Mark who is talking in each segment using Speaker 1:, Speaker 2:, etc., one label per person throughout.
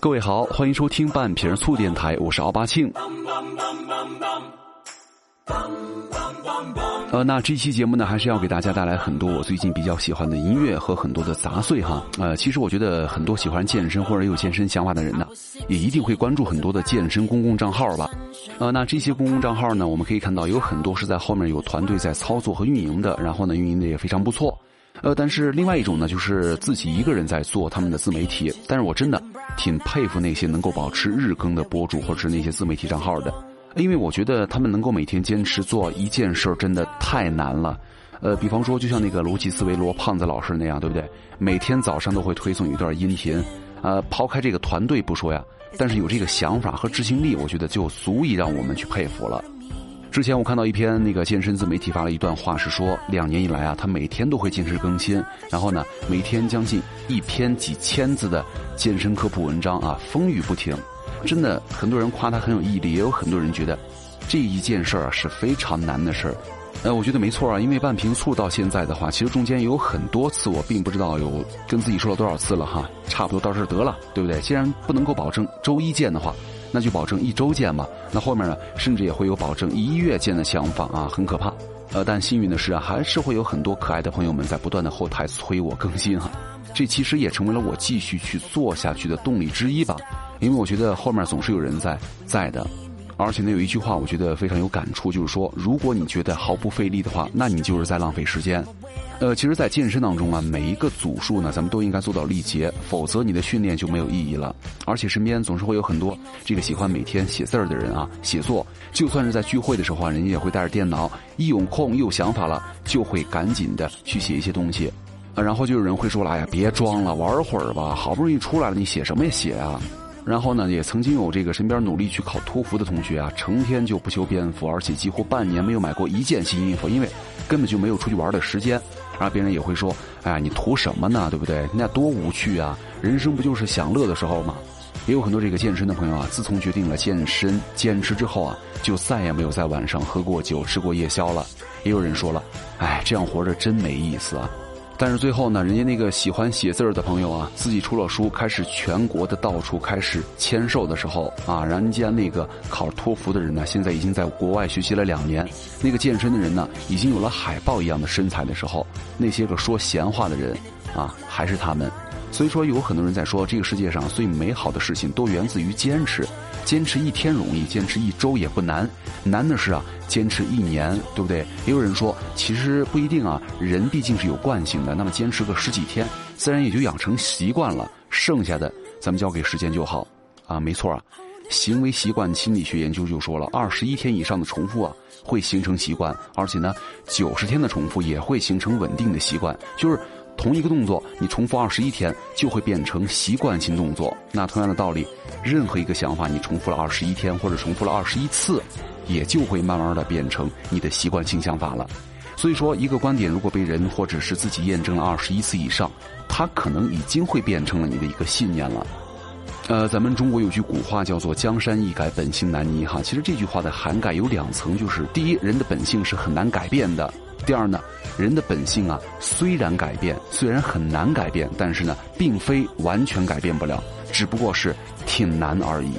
Speaker 1: 各位好，欢迎收听半瓶醋电台，我是奥巴庆。呃，那这期节目呢，还是要给大家带来很多我最近比较喜欢的音乐和很多的杂碎哈。呃，其实我觉得很多喜欢健身或者有健身想法的人呢，也一定会关注很多的健身公共账号吧。呃，那这些公共账号呢，我们可以看到有很多是在后面有团队在操作和运营的，然后呢，运营的也非常不错。呃，但是另外一种呢，就是自己一个人在做他们的自媒体。但是我真的挺佩服那些能够保持日更的博主，或者是那些自媒体账号的。因为我觉得他们能够每天坚持做一件事儿，真的太难了。呃，比方说，就像那个逻辑思维罗胖子老师那样，对不对？每天早上都会推送一段音频。呃，抛开这个团队不说呀，但是有这个想法和执行力，我觉得就足以让我们去佩服了。之前我看到一篇那个健身自媒体发了一段话，是说两年以来啊，他每天都会坚持更新，然后呢，每天将近一篇几千字的健身科普文章啊，风雨不停。真的，很多人夸他很有毅力，也有很多人觉得这一件事儿啊是非常难的事儿。呃，我觉得没错啊，因为半瓶醋到现在的话，其实中间有很多次我并不知道有跟自己说了多少次了哈，差不多到这儿得了，对不对？既然不能够保证周一见的话，那就保证一周见吧。那后面呢，甚至也会有保证一月见的想法啊，很可怕。呃，但幸运的是啊，还是会有很多可爱的朋友们在不断的后台催我更新哈。这其实也成为了我继续去做下去的动力之一吧。因为我觉得后面总是有人在在的，而且呢有一句话我觉得非常有感触，就是说如果你觉得毫不费力的话，那你就是在浪费时间。呃，其实，在健身当中啊，每一个组数呢，咱们都应该做到力竭，否则你的训练就没有意义了。而且身边总是会有很多这个喜欢每天写字儿的人啊，写作，就算是在聚会的时候啊，人家也会带着电脑，一有空一有想法了，就会赶紧的去写一些东西。啊，然后就有人会说了，哎呀，别装了，玩会儿吧，好不容易出来了，你写什么呀写啊？然后呢，也曾经有这个身边努力去考托福的同学啊，成天就不修边幅，而且几乎半年没有买过一件新衣服，因为根本就没有出去玩的时间。然后别人也会说：“哎，你图什么呢？对不对？那多无趣啊！人生不就是享乐的时候吗？”也有很多这个健身的朋友啊，自从决定了健身坚持之后啊，就再也没有在晚上喝过酒、吃过夜宵了。也有人说了：“哎，这样活着真没意思啊。”但是最后呢，人家那个喜欢写字儿的朋友啊，自己出了书，开始全国的到处开始签售的时候啊，人家那个考托福的人呢，现在已经在国外学习了两年，那个健身的人呢，已经有了海豹一样的身材的时候，那些个说闲话的人啊，还是他们。所以说，有很多人在说，这个世界上最美好的事情都源自于坚持。坚持一天容易，坚持一周也不难，难的是啊，坚持一年，对不对？也有人说，其实不一定啊，人毕竟是有惯性的，那么坚持个十几天，自然也就养成习惯了，剩下的咱们交给时间就好。啊，没错啊，行为习惯心理学研究就说了，二十一天以上的重复啊，会形成习惯，而且呢，九十天的重复也会形成稳定的习惯，就是。同一个动作，你重复二十一天就会变成习惯性动作。那同样的道理，任何一个想法你重复了二十一天或者重复了二十一次，也就会慢慢的变成你的习惯性想法了。所以说，一个观点如果被人或者是自己验证了二十一次以上，它可能已经会变成了你的一个信念了。呃，咱们中国有句古话叫做“江山易改，本性难移”哈。其实这句话的涵盖有两层，就是第一，人的本性是很难改变的。第二呢，人的本性啊，虽然改变，虽然很难改变，但是呢，并非完全改变不了，只不过是挺难而已。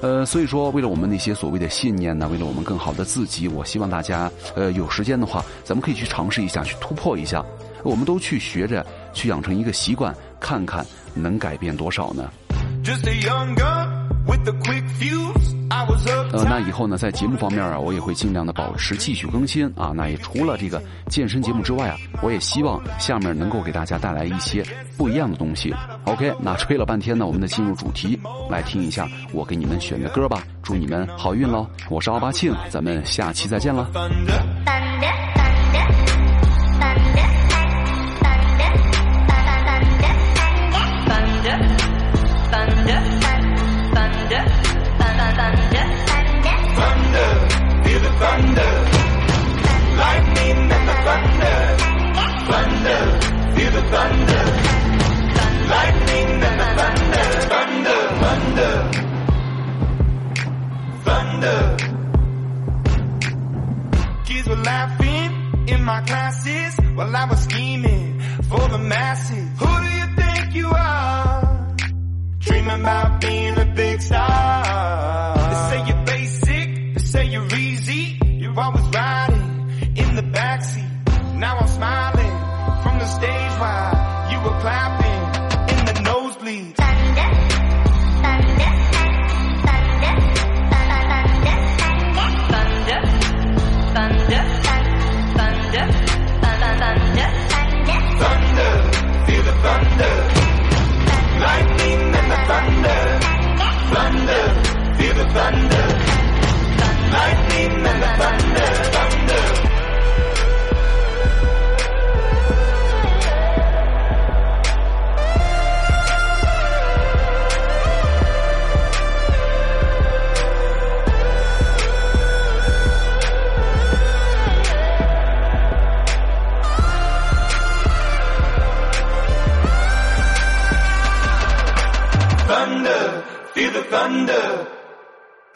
Speaker 1: 呃，所以说，为了我们那些所谓的信念呢，为了我们更好的自己，我希望大家，呃，有时间的话，咱们可以去尝试一下，去突破一下。我们都去学着，去养成一个习惯，看看能改变多少呢 just younger with a quick view？呃，那以后呢，在节目方面啊，我也会尽量的保持继续更新啊。那也除了这个健身节目之外啊，我也希望下面能够给大家带来一些不一样的东西。OK，那吹了半天呢，我们得进入主题，来听一下我给你们选的歌吧。祝你们好运喽！我是奥巴庆，咱们下期再见了。
Speaker 2: my classes while I was scheming for the masses. Who do you think you are? Dreaming about
Speaker 3: thunder. thunder.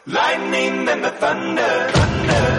Speaker 2: Lightning and the thunder, thunder.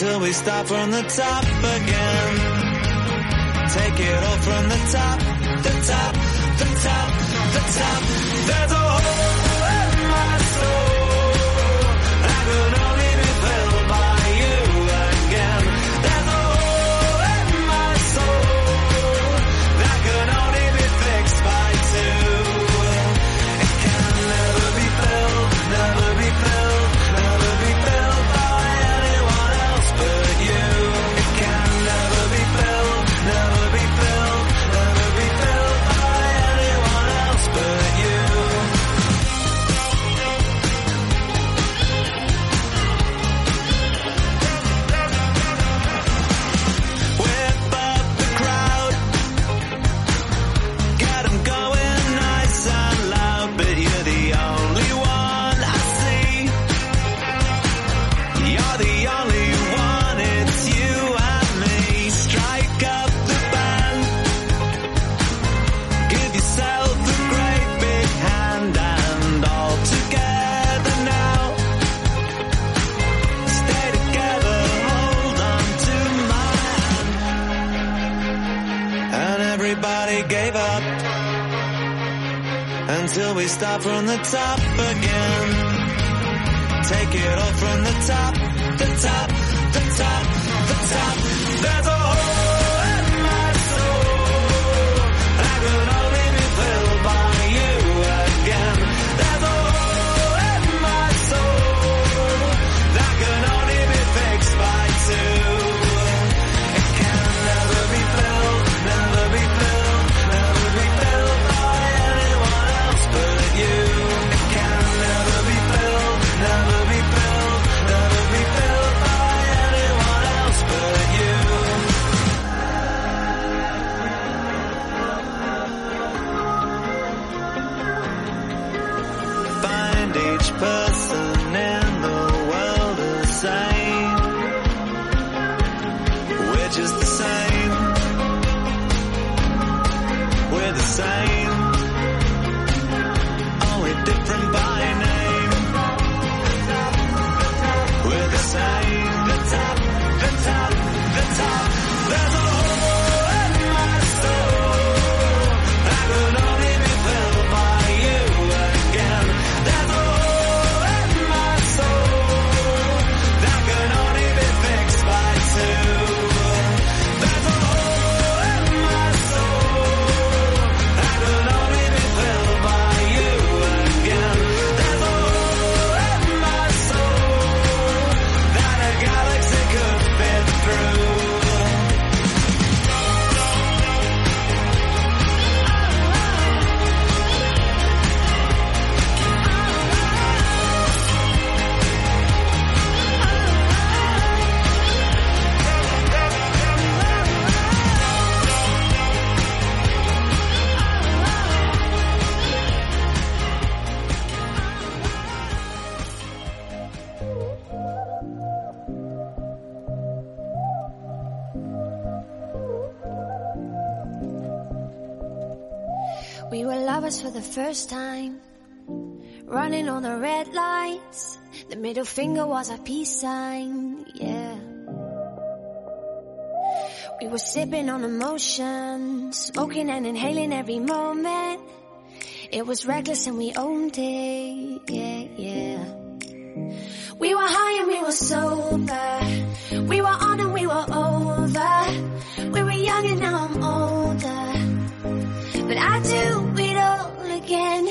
Speaker 4: till we start from the top again. Take it all from the top, the top, the top, the top. There's a hole. from the top again. Take it all from the top, the top, the top, the top. There's
Speaker 5: first time. Running on the red lights. The middle finger was a peace sign. Yeah. We were sipping on emotion. Smoking and inhaling every moment. It was reckless and we owned it. Yeah, yeah. We were high and we were sober. We were on and we were over. We were young and now I'm older. But I do all again.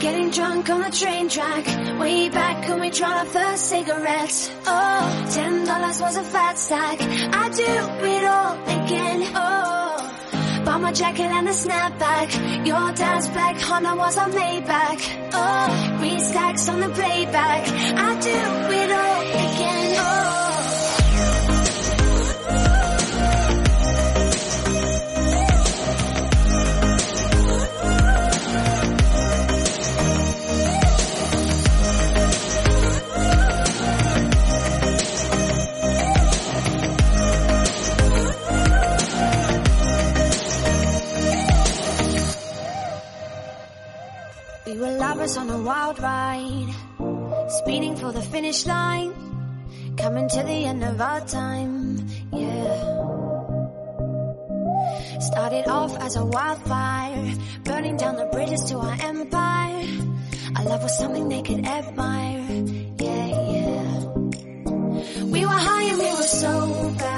Speaker 5: Getting drunk on the train track. Way back when we tried our first cigarettes. Oh, ten dollars was a fat stack. I do it all again. Oh, bought my jacket and a snapback. Your dad's black Honda was a Maybach. Oh, three stacks on the playback. I do it all again. Oh. We were lovers on a wild ride, speeding for the finish line, coming to the end of our time, yeah. Started off as a wildfire, burning down the bridges to our empire. Our love was something they could admire, yeah, yeah. We were high and we were sober,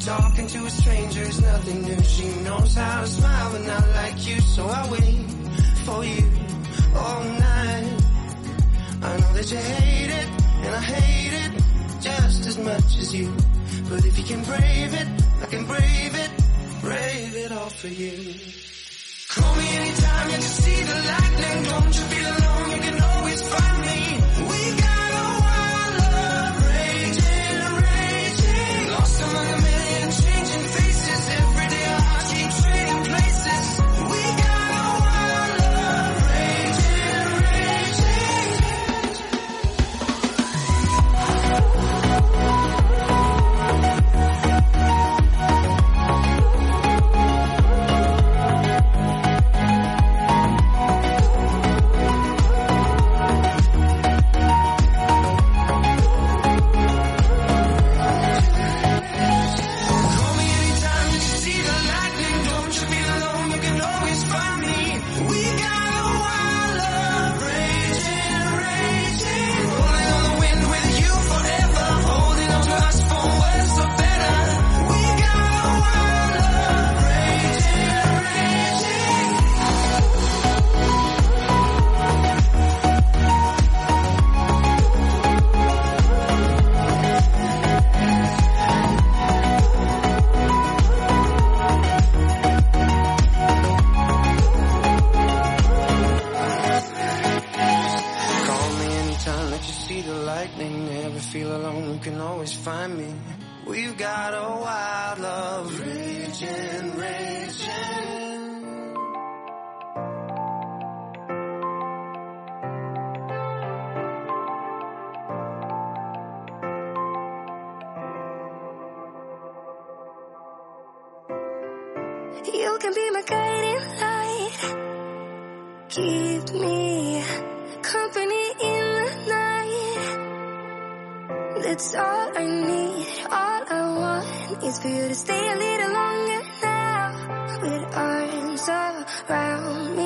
Speaker 6: talking to a stranger is nothing new. She knows how to smile when I like you, so I wait for you all night. I know that you hate it, and I hate it just as much as you. But if you can brave it, I can brave it, brave it all for you. Call me anytime and you see the lightning. Don't you be alone? You can always find me.
Speaker 7: That's all I need, all I want is for you to stay a little longer now. With arms around me.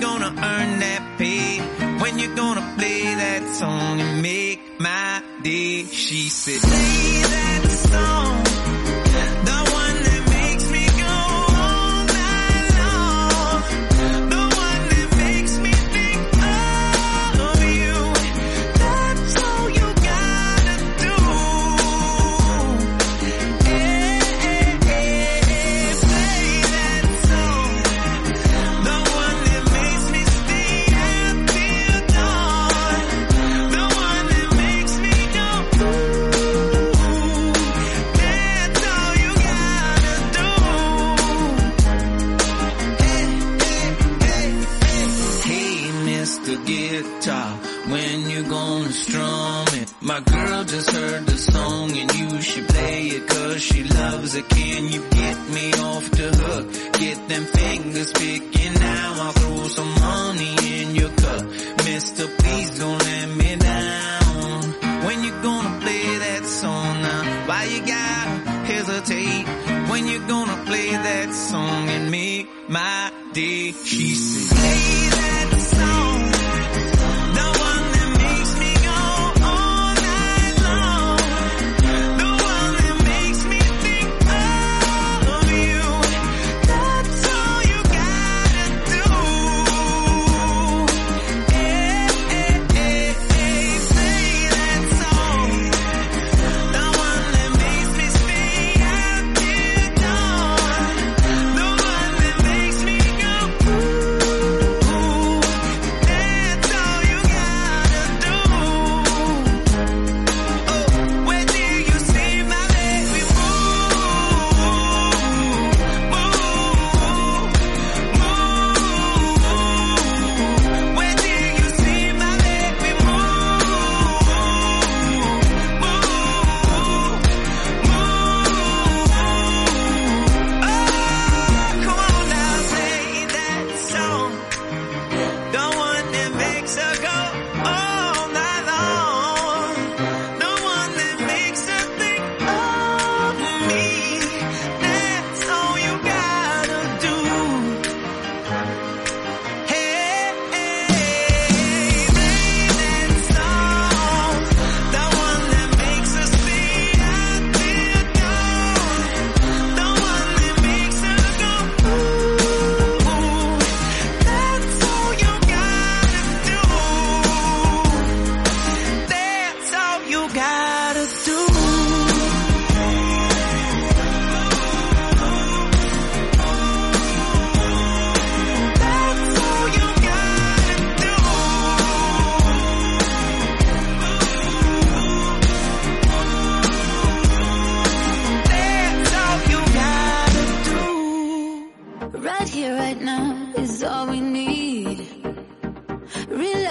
Speaker 4: gonna earn that pay? When you gonna play that song and make my day? She said, play that song.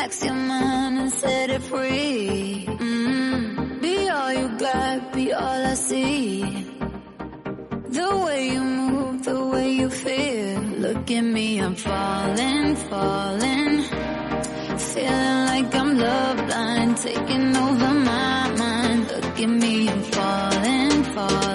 Speaker 4: Ask your
Speaker 8: mind and set it free. Mm-hmm. Be all you got, be all I see. The way you move, the way you feel. Look at me, I'm falling, falling. Feeling like I'm love blind, taking over my mind. Look at me, I'm falling, falling.